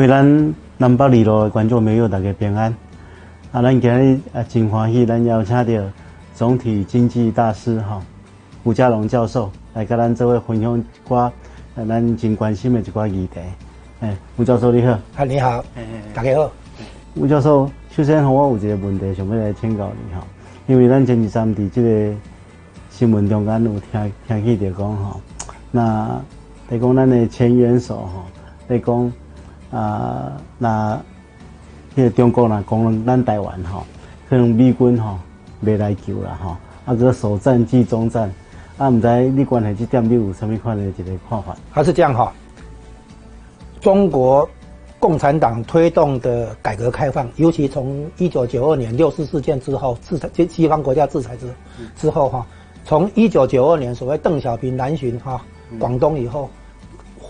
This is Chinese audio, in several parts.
各位咱南北二路的观众朋友，大家平安。啊，咱今日啊真欢喜，咱邀请到总体经济大师哈吴家龙教授来跟咱这位分享一寡咱真关心的一寡议题。哎，吴教授你好。啊，你好。大家好。吴教授，首先我有一个问题想要来请教你哈，因为咱前几站伫这个新闻中间有听听起着讲哈，那在讲咱的前元首哈，在讲。啊，那迄个中国人讲咱台湾吼，可能美军吼未来救啦吼，啊个首战即终战，啊毋知你关系即点你有啥物款的一个看法？还是这样哈？中国共产党推动的改革开放，尤其从一九九二年六四事件之后，制裁西西方国家制裁之之后哈，从一九九二年所谓邓小平南巡哈广东以后。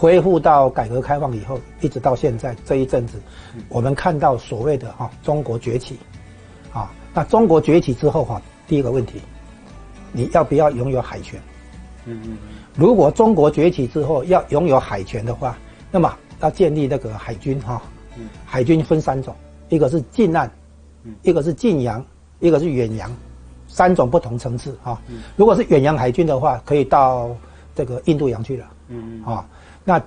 恢复到改革开放以后，一直到现在这一阵子，我们看到所谓的哈中国崛起，啊，那中国崛起之后哈，第一个问题，你要不要拥有海权？嗯嗯。如果中国崛起之后要拥有海权的话，那么要建立那个海军哈，海军分三种，一个是近岸，一个是近洋，一个是远洋，三种不同层次哈。如果是远洋海军的话，可以到这个印度洋去了。嗯嗯。啊。那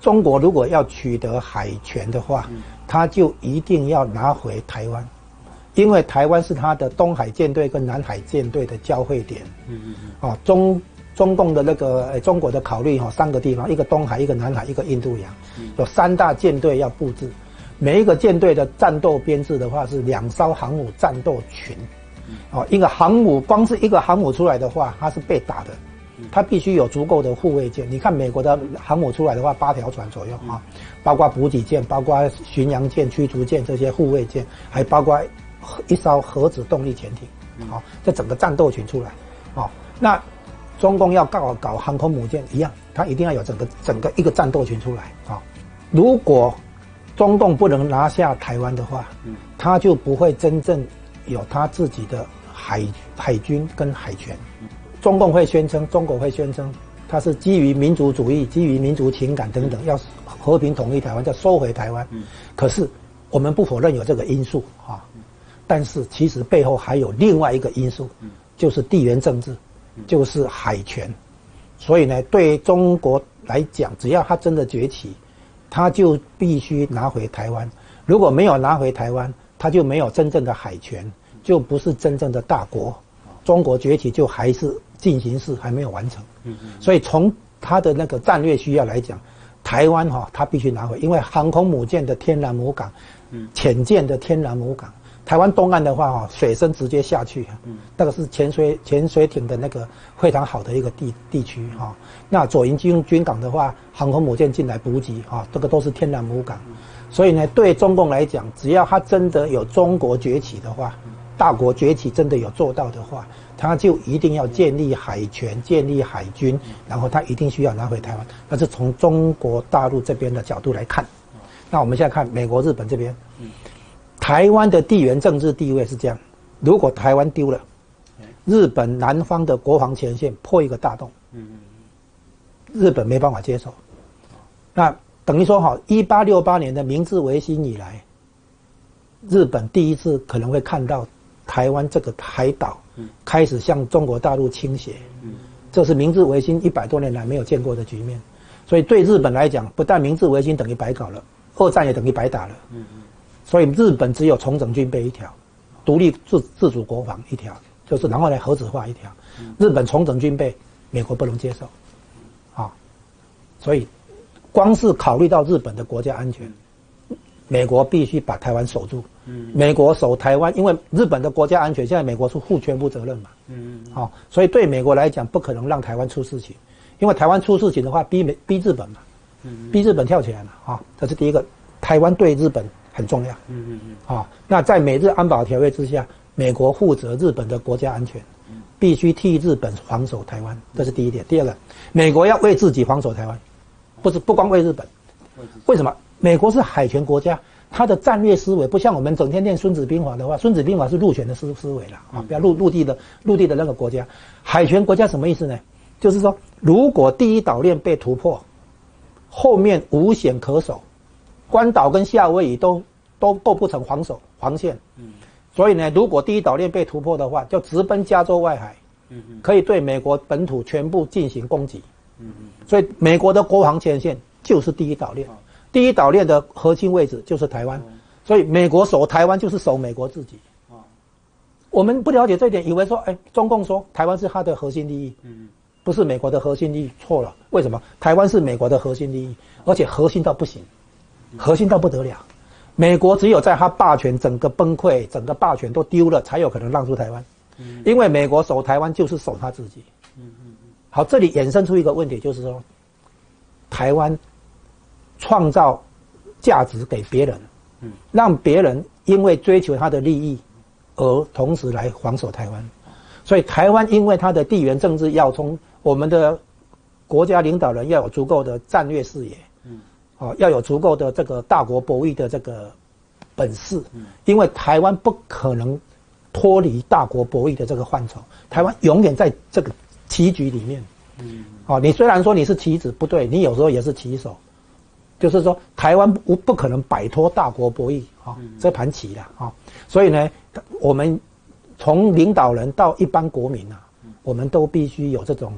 中国如果要取得海权的话，他就一定要拿回台湾，因为台湾是他的东海舰队跟南海舰队的交汇点。嗯嗯嗯。啊，中中共的那个中国的考虑哈，三个地方，一个东海，一个南海，一个印度洋，有三大舰队要布置，每一个舰队的战斗编制的话是两艘航母战斗群。哦，一个航母光是一个航母出来的话，它是被打的。它必须有足够的护卫舰。你看美国的航母出来的话，八条船左右啊，包括补给舰、包括巡洋舰、驱逐舰这些护卫舰，还包括一艘核子动力潜艇，好，这整个战斗群出来，好，那中共要搞搞航空母舰一样，它一定要有整个整个一个战斗群出来啊。如果中共不能拿下台湾的话，他就不会真正有他自己的海海军跟海权。中共会宣称，中国会宣称，它是基于民族主义、基于民族情感等等，要和平统一台湾，要收回台湾。可是我们不否认有这个因素啊，但是其实背后还有另外一个因素，就是地缘政治，就是海权。所以呢，对中国来讲，只要它真的崛起，它就必须拿回台湾。如果没有拿回台湾，它就没有真正的海权，就不是真正的大国。中国崛起就还是。进行式还没有完成，嗯嗯，所以从它的那个战略需要来讲，台湾哈它必须拿回，因为航空母舰的天然母港，嗯，潜舰的天然母港，台湾东岸的话哈水深直接下去，嗯，那个是潜水潜水艇的那个非常好的一个地地区哈。那左营军军港的话，航空母舰进来补给哈，这个都是天然母港，所以呢，对中共来讲，只要它真的有中国崛起的话，大国崛起真的有做到的话。他就一定要建立海权，建立海军，然后他一定需要拿回台湾。那是从中国大陆这边的角度来看。那我们现在看美国、日本这边，台湾的地缘政治地位是这样：如果台湾丢了，日本南方的国防前线破一个大洞，日本没办法接受。那等于说，哈，一八六八年的明治维新以来，日本第一次可能会看到台湾这个海岛。开始向中国大陆倾斜，这是明治维新一百多年来没有见过的局面，所以对日本来讲，不但明治维新等于白搞了，二战也等于白打了。所以日本只有重整军备一条，独立自自主国防一条，就是然后来核子化一条。日本重整军备，美国不能接受，啊，所以光是考虑到日本的国家安全。美国必须把台湾守住。嗯，美国守台湾，因为日本的国家安全，现在美国是负全部责任嘛。嗯嗯。好，所以对美国来讲，不可能让台湾出事情，因为台湾出事情的话，逼美逼日本嘛。嗯逼日本跳起来嘛啊！这是第一个，台湾对日本很重要。嗯嗯嗯。好，那在美日安保条约之下，美国负责日本的国家安全，必须替日本防守台湾，这是第一点。第二个，美国要为自己防守台湾，不是不光为日本。为什么？美国是海权国家，它的战略思维不像我们整天念《孙子兵法》的话，《孙子兵法》是陆权的思思维了啊，不要陆陆地的陆地的那个国家，海权国家什么意思呢？就是说，如果第一岛链被突破，后面无险可守，关岛跟夏威夷都都构不成防守防线。嗯，所以呢，如果第一岛链被突破的话，就直奔加州外海。嗯嗯，可以对美国本土全部进行攻击。嗯嗯，所以美国的国防前线就是第一岛链。第一岛链的核心位置就是台湾，所以美国守台湾就是守美国自己。我们不了解这一点，以为说，哎，中共说台湾是他的核心利益，嗯，不是美国的核心利益，错了。为什么？台湾是美国的核心利益，而且核心到不行，核心到不得了。美国只有在他霸权整个崩溃、整个霸权都丢了，才有可能让出台湾。嗯，因为美国守台湾就是守他自己。好，这里衍生出一个问题，就是说，台湾创造价值给别人，嗯，让别人因为追求他的利益。而同时来防守台湾，所以台湾因为它的地缘政治要冲，我们的国家领导人要有足够的战略视野，嗯，哦，要有足够的这个大国博弈的这个本事，嗯，因为台湾不可能脱离大国博弈的这个范畴，台湾永远在这个棋局里面，嗯，哦，你虽然说你是棋子，不对，你有时候也是棋手，就是说台湾不不可能摆脱大国博弈啊这盘棋的啊，所以呢。我们从领导人到一般国民啊，我们都必须有这种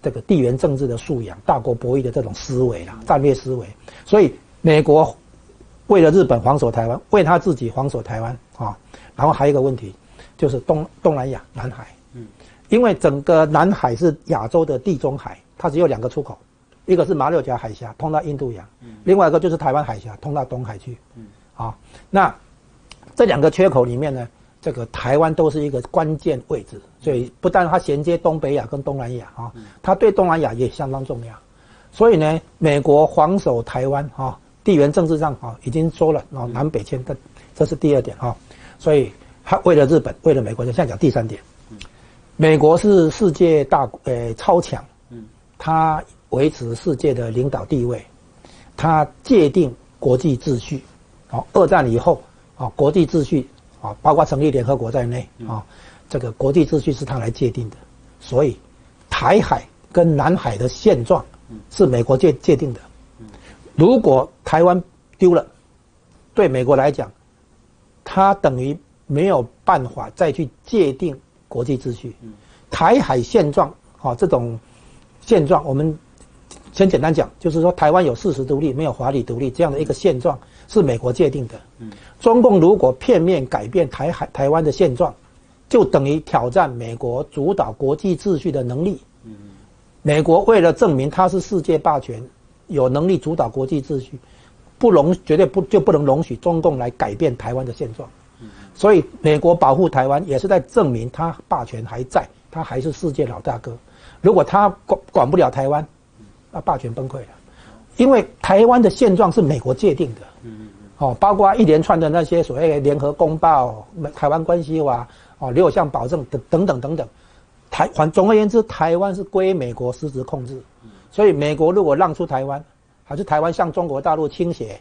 这个地缘政治的素养、大国博弈的这种思维啊，战略思维。所以，美国为了日本防守台湾，为他自己防守台湾啊。然后还有一个问题，就是东东南亚、南海。嗯，因为整个南海是亚洲的地中海，它只有两个出口，一个是马六甲海峡通到印度洋，另外一个就是台湾海峡通到东海去。嗯，啊，那。这两个缺口里面呢，这个台湾都是一个关键位置，所以不但它衔接东北亚跟东南亚啊，它对东南亚也相当重要。所以呢，美国防守台湾啊，地缘政治上啊已经说了啊，南北迁的，这是第二点啊。所以他为了日本，为了美国，就现在讲第三点。美国是世界大呃超强，嗯，它维持世界的领导地位，它界定国际秩序。好，二战以后。啊，国际秩序啊，包括成立联合国在内啊，这个国际秩序是他来界定的，所以台海跟南海的现状是美国界界定的。如果台湾丢了，对美国来讲，它等于没有办法再去界定国际秩序。台海现状啊，这种现状，我们先简单讲，就是说台湾有事实独立，没有法理独立这样的一个现状。是美国界定的。嗯，中共如果片面改变台海台湾的现状，就等于挑战美国主导国际秩序的能力。嗯，美国为了证明它是世界霸权，有能力主导国际秩序，不容绝对不就不能容许中共来改变台湾的现状。嗯，所以美国保护台湾也是在证明他霸权还在，他还是世界老大哥。如果他管管不了台湾，那霸权崩溃了。因为台湾的现状是美国界定的。哦，包括一连串的那些所谓联合公报、台湾关系法、哦六项保证等等等等等，台反总而言之，台湾是归美国实质控制。所以美国如果让出台湾，还是台湾向中国大陆倾斜，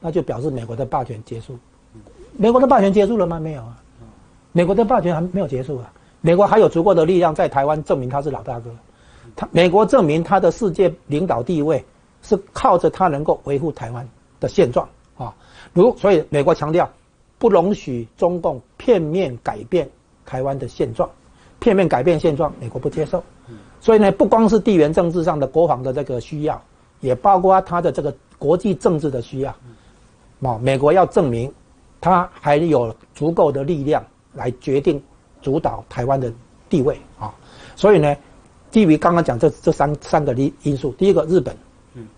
那就表示美国的霸权结束。美国的霸权结束了吗？没有啊，美国的霸权还没有结束啊。美国还有足够的力量在台湾证明他是老大哥。他美国证明他的世界领导地位是靠着他能够维护台湾的现状。啊，如所以美国强调，不容许中共片面改变台湾的现状，片面改变现状，美国不接受。所以呢，不光是地缘政治上的国防的这个需要，也包括他的这个国际政治的需要。啊，美国要证明，他还有足够的力量来决定主导台湾的地位啊。所以呢，基于刚刚讲这这三三个因因素，第一个日本，嗯，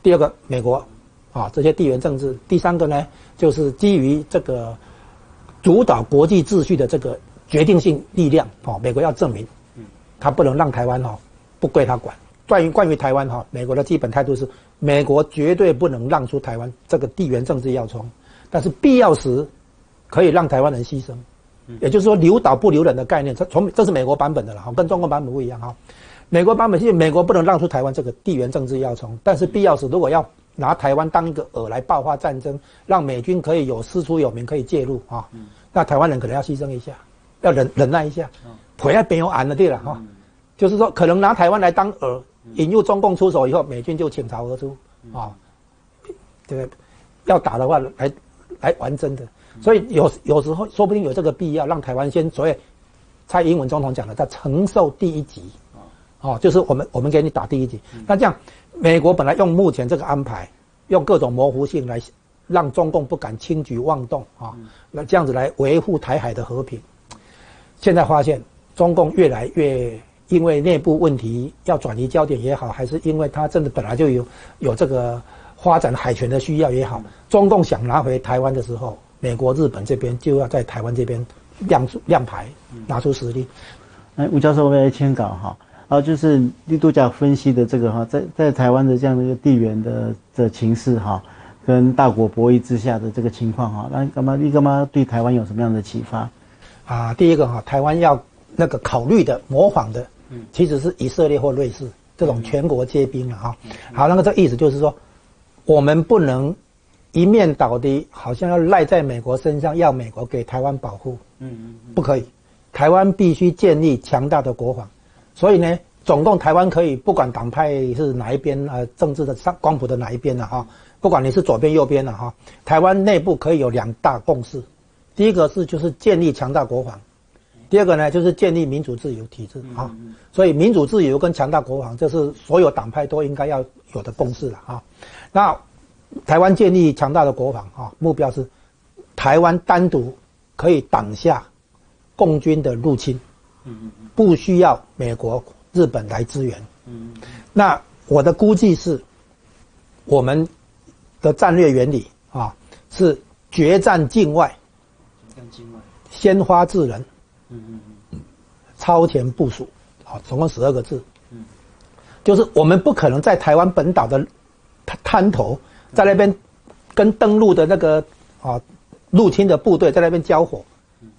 第二个美国。啊，这些地缘政治，第三个呢，就是基于这个主导国际秩序的这个决定性力量。哦，美国要证明，嗯，他不能让台湾哈不归他管。关于关于台湾哈，美国的基本态度是，美国绝对不能让出台湾这个地缘政治要冲，但是必要时可以让台湾人牺牲。也就是说，留岛不留人的概念，这从这是美国版本的了哈，跟中国版本不一样哈。美国版本是美国不能让出台湾这个地缘政治要从，但是必要时如果要。拿台湾当一个饵来爆发战争，让美军可以有师出有名，可以介入啊。那台湾人可能要牺牲一下，要忍忍耐一下，回来别有俺的地了哈。就是说，可能拿台湾来当饵，引诱中共出手以后，美军就倾巢而出啊。对，要打的话来来玩真的。所以有有时候说不定有这个必要，让台湾先所谓蔡英文总统讲的，他承受第一级，哦，就是我们我们给你打第一级。那这样，美国本来用目前这个安排，用各种模糊性来让中共不敢轻举妄动啊，那这样子来维护台海的和平。现在发现中共越来越因为内部问题要转移焦点也好，还是因为他真的本来就有有这个发展海权的需要也好，中共想拿回台湾的时候。美国、日本这边就要在台湾这边亮出亮牌，拿出实力。哎，吴教授为来签稿哈，啊，就是立度假分析的这个哈，在在台湾的这样的一个地缘的的情势哈，跟大国博弈之下的这个情况哈，那干嘛你干嘛对台湾有什么样的启发？啊，第一个哈，台湾要那个考虑的模仿的，嗯，其实是以色列或瑞士这种全国皆兵了哈。好，那个这意思就是说，我们不能。一面倒的，好像要赖在美国身上，要美国给台湾保护。嗯嗯，不可以，台湾必须建立强大的国防。所以呢，总共台湾可以不管党派是哪一边，呃，政治的上光谱的哪一边了哈，不管你是左边右边了哈，台湾内部可以有两大共识。第一个是就是建立强大国防，第二个呢就是建立民主自由体制啊。所以民主自由跟强大国防，这是所有党派都应该要有的共识了啊。那。台湾建立强大的国防啊，目标是台湾单独可以挡下共军的入侵，不需要美国、日本来支援。那我的估计是，我们的战略原理啊是决战境外，先发制人，超前部署，好，总共十二个字，就是我们不可能在台湾本岛的滩滩头。在那边跟登陆的那个啊入侵的部队在那边交火，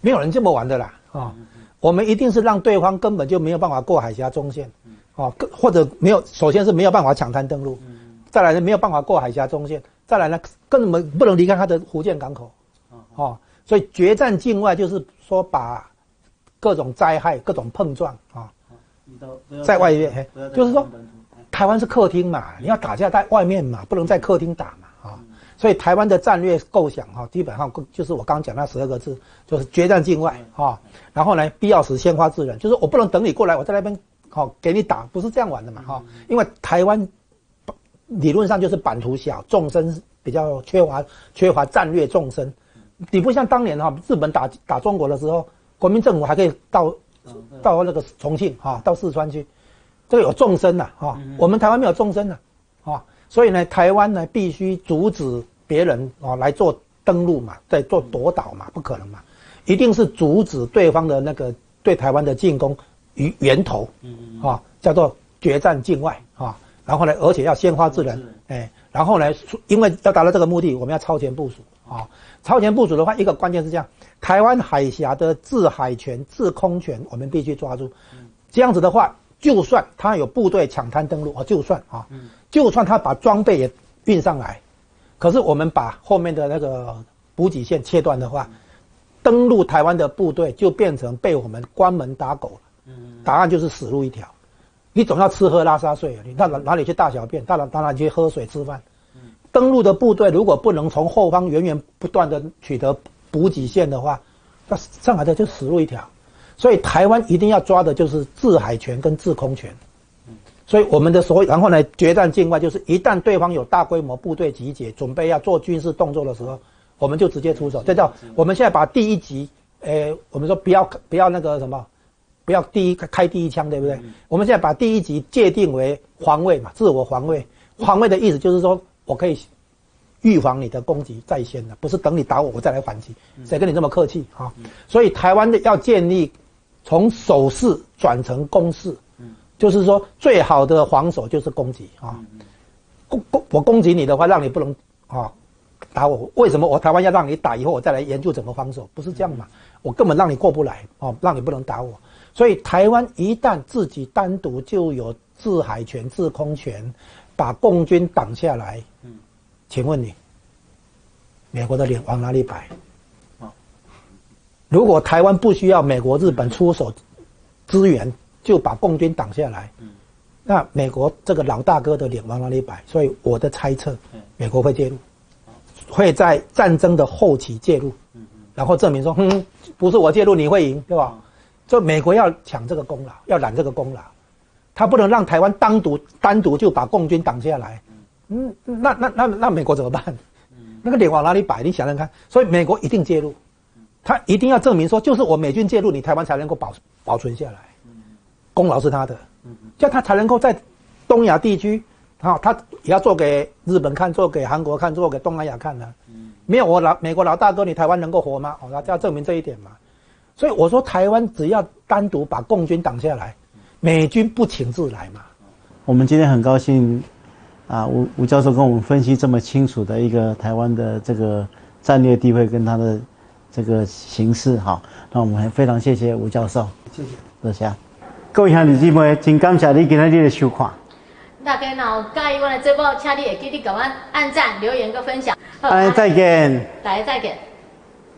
没有人这么玩的啦啊！我们一定是让对方根本就没有办法过海峡中线，啊，或者没有，首先是没有办法抢滩登陆，再来呢没有办法过海峡中线，再来呢根本不能离开他的福建港口，啊，所以决战境外就是说把各种灾害、各种碰撞啊，在外面，就是说。台湾是客厅嘛，你要打架在外面嘛，不能在客厅打嘛，啊，所以台湾的战略构想哈，基本上就是我刚刚讲那十二个字，就是决战境外哈，然后呢，必要时先发制人，就是我不能等你过来，我在那边好给你打，不是这样玩的嘛，哈，因为台湾理论上就是版图小，纵深比较缺乏，缺乏战略纵深，你不像当年哈，日本打打中国的时候，国民政府还可以到到那个重庆哈，到四川去。这个有纵深呐，哈，我们台湾没有纵深呐，啊，所以呢，台湾呢必须阻止别人啊来做登陆嘛，在做夺岛嘛，不可能嘛，一定是阻止对方的那个对台湾的进攻于源头，啊，叫做决战境外啊，然后呢，而且要先发制人，哎，然后呢，因为要达到这个目的，我们要超前部署啊，超前部署的话，一个关键是这样，台湾海峡的制海权、制空权，我们必须抓住，这样子的话。就算他有部队抢滩登陆啊，就算啊，就算他把装备也运上来，可是我们把后面的那个补给线切断的话，登陆台湾的部队就变成被我们关门打狗了。答案就是死路一条。你总要吃喝拉撒睡啊，你到哪哪里去大小便？到哪到哪去喝水吃饭？登陆的部队如果不能从后方源源不断的取得补给线的话，那上海的就死路一条。所以台湾一定要抓的就是制海权跟制空权，所以我们的所谓然后呢，决战境外就是一旦对方有大规模部队集结，准备要做军事动作的时候，我们就直接出手。这叫我们现在把第一级，诶，我们说不要不要那个什么，不要第一开第一枪，对不对？我们现在把第一级界定为防卫嘛，自我防卫。防卫的意思就是说我可以预防你的攻击在先的，不是等你打我我再来反击。谁跟你这么客气啊？所以台湾的要建立。从守势转成攻势，就是说最好的防守就是攻击啊！攻攻我攻击你的话，让你不能啊打我。为什么我台湾要让你打以后，我再来研究怎么防守？不是这样嘛？我根本让你过不来哦，让你不能打我。所以台湾一旦自己单独就有制海权、制空权，把共军挡下来，请问你，美国的脸往哪里摆？如果台湾不需要美国、日本出手支援，就把共军挡下来，那美国这个老大哥的脸往哪里摆？所以我的猜测，美国会介入，会在战争的后期介入，然后证明说，哼，不是我介入你会赢，对吧？就美国要抢这个功劳，要揽这个功劳，他不能让台湾单独单独就把共军挡下来，嗯，那那那那美国怎么办？那个脸往哪里摆？你想想看，所以美国一定介入，他一定要证明说，就是我美军介入，你台湾才能够保保存下来，功劳是他的，叫他才能够在东亚地区，啊，他也要做给日本看，做给韩国看，做给东南亚看的，没有我老美国老大哥，你台湾能够活吗？哦，他要证明这一点嘛。所以我说，台湾只要单独把共军挡下来，美军不请自来嘛。我们今天很高兴。啊，吴吴教授跟我们分析这么清楚的一个台湾的这个战略地位跟他的这个形式，哈，那我们还非常谢谢吴教授，谢谢，多谢。各位兄弟姐妹，真感谢你今天的收看。大家若介意我的节目，请你会记得给我按赞、留言、跟分享。好，再见。大家再见。